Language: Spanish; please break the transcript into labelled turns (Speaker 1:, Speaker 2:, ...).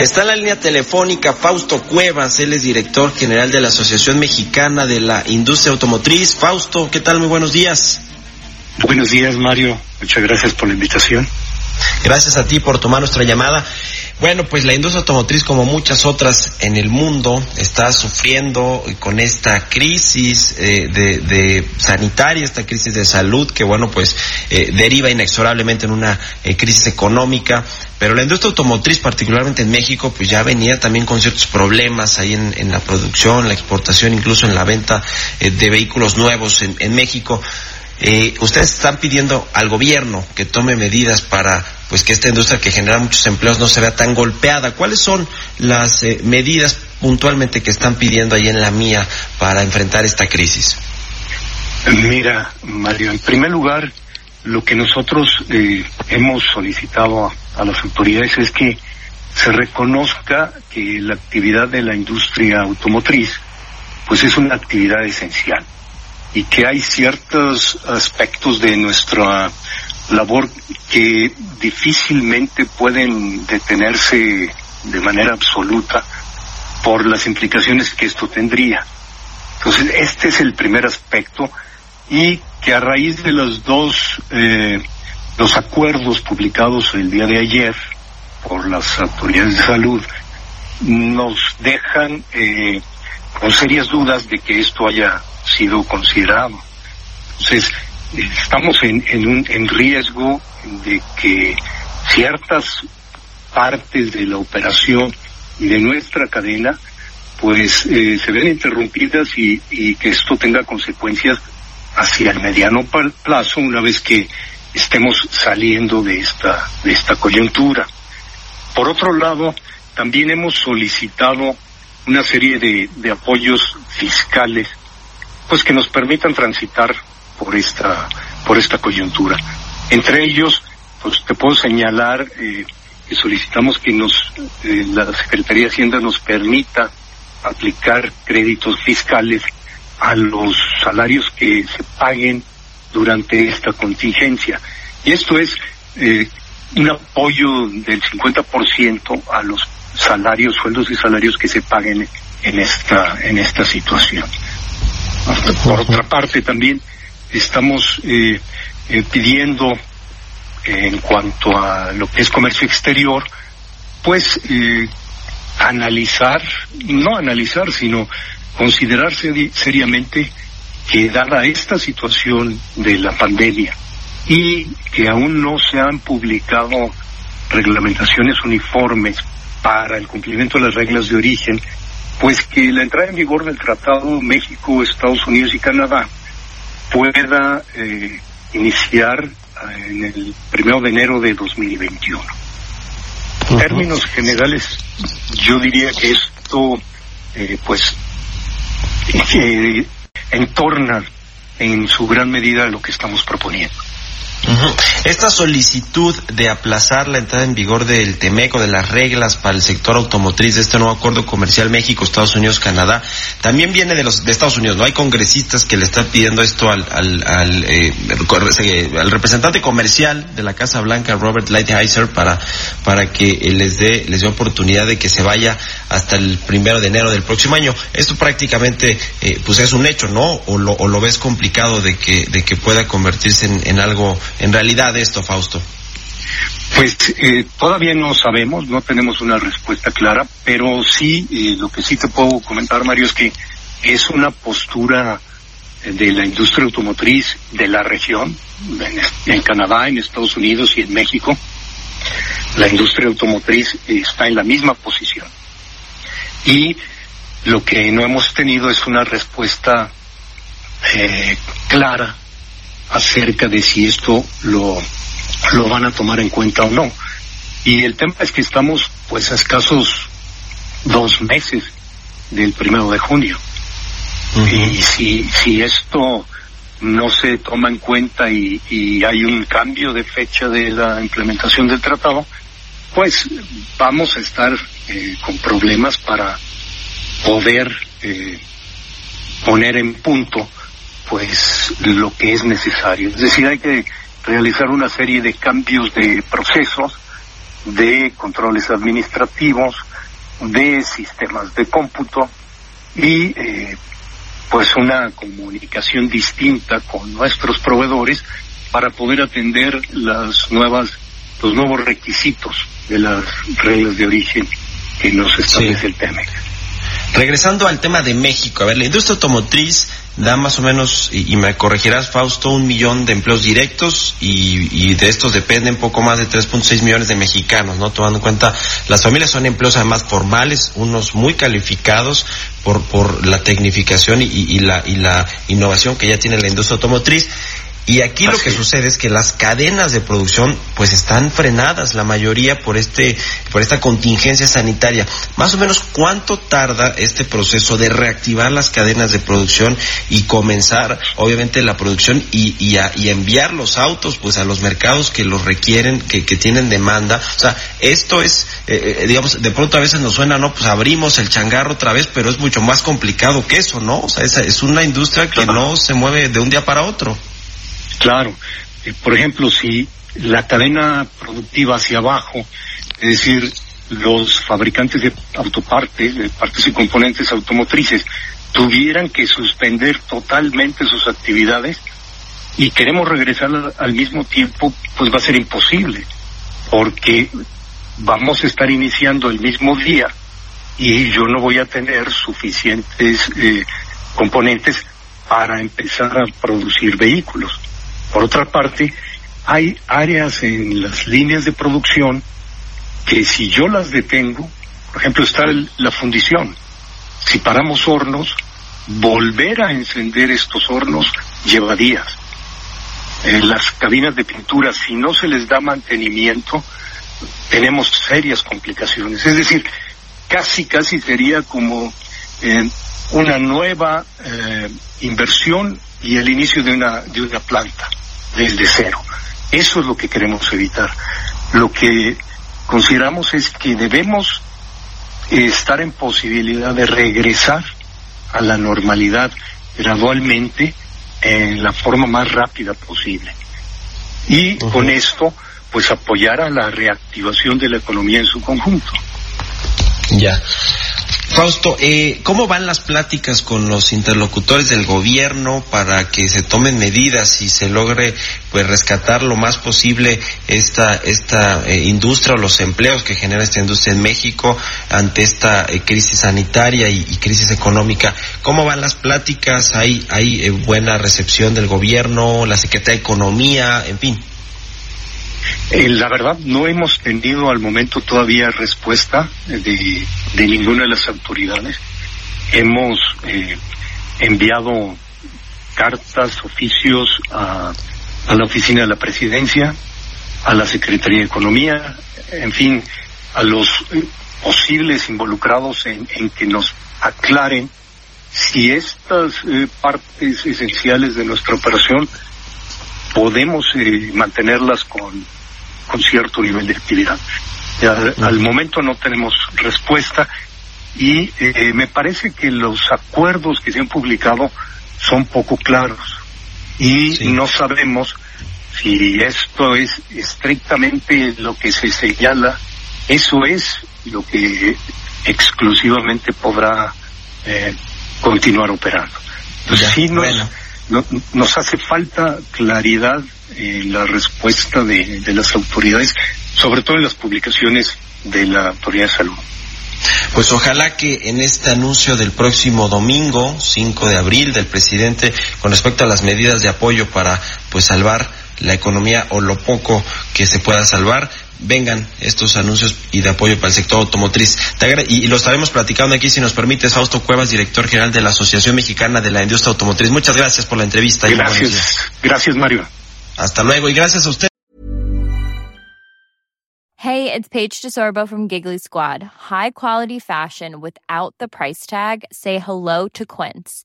Speaker 1: Está en la línea telefónica Fausto Cuevas, él es director general de la Asociación Mexicana de la Industria Automotriz. Fausto, ¿qué tal? Muy buenos días.
Speaker 2: Buenos días, Mario. Muchas gracias por la invitación.
Speaker 1: Gracias a ti por tomar nuestra llamada. Bueno, pues la industria automotriz, como muchas otras en el mundo, está sufriendo con esta crisis eh, de, sanitaria, esta crisis de salud, que bueno, pues eh, deriva inexorablemente en una eh, crisis económica. Pero la industria automotriz, particularmente en México, pues ya venía también con ciertos problemas ahí en, la producción, la exportación, incluso en la venta de vehículos nuevos en México. Ustedes están pidiendo al gobierno que tome medidas para pues que esta industria que genera muchos empleos no se vea tan golpeada. ¿Cuáles son las eh, medidas puntualmente que están pidiendo ahí en la mía para enfrentar esta crisis?
Speaker 2: Mira, Mario, en primer lugar, lo que nosotros eh, hemos solicitado a, a las autoridades es que se reconozca que la actividad de la industria automotriz pues es una actividad esencial y que hay ciertos aspectos de nuestra labor que difícilmente pueden detenerse de manera absoluta por las implicaciones que esto tendría. Entonces, este es el primer aspecto y que a raíz de los dos eh, los acuerdos publicados el día de ayer por las autoridades de salud nos dejan eh, con serias dudas de que esto haya sido considerado. Entonces, estamos en, en, un, en riesgo de que ciertas partes de la operación y de nuestra cadena pues eh, se ven interrumpidas y, y, que esto tenga consecuencias hacia el mediano plazo una vez que estemos saliendo de esta de esta coyuntura. Por otro lado, también hemos solicitado una serie de, de apoyos fiscales pues que nos permitan transitar por esta, por esta coyuntura. Entre ellos, pues te puedo señalar eh, que solicitamos que nos, eh, la Secretaría de Hacienda nos permita aplicar créditos fiscales a los salarios que se paguen durante esta contingencia. Y esto es eh, un apoyo del 50% a los salarios, sueldos y salarios que se paguen en esta, en esta situación. Por otra parte, también estamos eh, eh, pidiendo en cuanto a lo que es comercio exterior, pues eh, analizar, no analizar, sino considerar seriamente que dada esta situación de la pandemia y que aún no se han publicado reglamentaciones uniformes para el cumplimiento de las reglas de origen, pues que la entrada en vigor del Tratado México, Estados Unidos y Canadá pueda eh, iniciar eh, en el primero de enero de 2021. En términos generales, yo diría que esto, eh, pues, eh, entorna en su gran medida lo que estamos proponiendo.
Speaker 1: Esta solicitud de aplazar la entrada en vigor del TEMECO, de las reglas para el sector automotriz de este nuevo acuerdo comercial México, Estados Unidos, Canadá, también viene de los de Estados Unidos. No hay congresistas que le están pidiendo esto al al, al, eh, al representante comercial de la Casa Blanca, Robert Lighthizer, para para que les dé les dé oportunidad de que se vaya hasta el primero de enero del próximo año. Esto prácticamente eh, pues es un hecho, ¿no? O lo, o lo ves complicado de que de que pueda convertirse en, en algo en realidad esto, Fausto?
Speaker 2: Pues eh, todavía no sabemos, no tenemos una respuesta clara, pero sí, eh, lo que sí te puedo comentar, Mario, es que es una postura eh, de la industria automotriz de la región, en, Canadá, en Estados Unidos y en México. La industria automotriz está en la misma posición. Y lo que no hemos tenido es una respuesta eh, clara acerca de si esto lo, lo van a tomar en cuenta o no. Y el tema es que estamos pues a escasos dos meses del primero de junio. Y si, si esto no se toma en cuenta y, y, hay un cambio de fecha de la implementación del tratado, pues vamos a estar eh, con problemas para poder eh, poner en punto pues lo que es necesario. Es decir, hay que realizar una serie de cambios de procesos, de controles administrativos, de sistemas de cómputo y eh, pues una comunicación distinta con nuestros proveedores para poder atender las nuevas los nuevos requisitos de las reglas de origen que nos establece el TEMEC.
Speaker 1: Regresando al tema de México, a ver, la industria automotriz da más o menos, y, me corregirás, Fausto, un millón de empleos directos y, de estos dependen poco más de 3.6 millones de mexicanos, ¿no? Tomando en cuenta, las familias son empleos además formales, unos muy calificados por, por la tecnificación y, la, y la innovación que ya tiene la industria automotriz. Y aquí lo que sucede es que las cadenas de producción pues están frenadas, la mayoría por este por esta contingencia sanitaria. Más o menos cuánto tarda este proceso de reactivar las cadenas de producción y comenzar obviamente la producción y, y, y enviar los autos pues a los mercados que los requieren, que, que tienen demanda. O sea, esto es eh, eh, digamos de pronto a veces nos suena no pues abrimos el changarro otra vez, pero es mucho más complicado que eso, ¿no? O sea, es, es una industria que no se mueve de un día para otro.
Speaker 2: Claro. Eh, por ejemplo, si la cadena productiva hacia abajo, es decir, los fabricantes de autopartes, de partes y componentes automotrices, tuvieran que suspender totalmente sus actividades y queremos regresar al mismo tiempo, pues va a ser imposible, porque vamos a estar iniciando el mismo día y yo no voy a tener suficientes eh, componentes para empezar a producir vehículos. Por otra parte, hay áreas en las líneas de producción que si yo las detengo, por ejemplo, está la fundición. Si paramos hornos, volver a encender estos hornos lleva días. En las cabinas de pintura, si no se les da mantenimiento, tenemos serias complicaciones. Es decir, casi, casi sería como eh, una nueva eh, inversión y el inicio de una, de una planta desde cero. Eso es lo que queremos evitar. Lo que consideramos es que debemos estar en posibilidad de regresar a la normalidad gradualmente en la forma más rápida posible. Y con esto, pues apoyar a la reactivación de la economía en su conjunto.
Speaker 1: Ya. Fausto, eh, ¿cómo van las pláticas con los interlocutores del gobierno para que se tomen medidas y se logre pues rescatar lo más posible esta esta eh, industria o los empleos que genera esta industria en México ante esta eh, crisis sanitaria y, crisis económica? ¿Cómo van las pláticas? ¿Hay hay buena recepción del gobierno, la Secretaría de Economía, en fin?
Speaker 2: Eh, la verdad, no hemos tenido al momento todavía respuesta de, ninguna de las autoridades. Hemos eh, enviado cartas, oficios a, a la oficina de la presidencia, a la Secretaría de Economía, en fin, a los eh, posibles involucrados en, en, que nos aclaren si estas partes esenciales de nuestra operación podemos mantenerlas con con cierto nivel de actividad. al momento no tenemos respuesta y eh, me parece que los acuerdos que se han publicado son poco claros y no sabemos si esto es estrictamente lo que se señala, eso es lo que exclusivamente podrá eh, continuar operando. sí nos, nos hace falta claridad eh, la respuesta de, de las autoridades, sobre todo en las publicaciones de la Autoridad de Salud.
Speaker 1: Pues ojalá que en este anuncio del próximo domingo, 5 de abril, del presidente con respecto a las medidas de apoyo para pues salvar la economía o lo poco que se pueda salvar, vengan estos anuncios y de apoyo para el sector automotriz. y, lo estaremos platicando aquí, si nos permite, Fausto Cuevas, director general de la Asociación Mexicana de la Industria Automotriz. Muchas gracias por la entrevista.
Speaker 2: Gracias, gracias Mario.
Speaker 1: Hasta luego y gracias a usted.
Speaker 3: Hey, it's Paige DeSorbo from Giggly Squad. High quality fashion without the price tag. Say hello to Quince.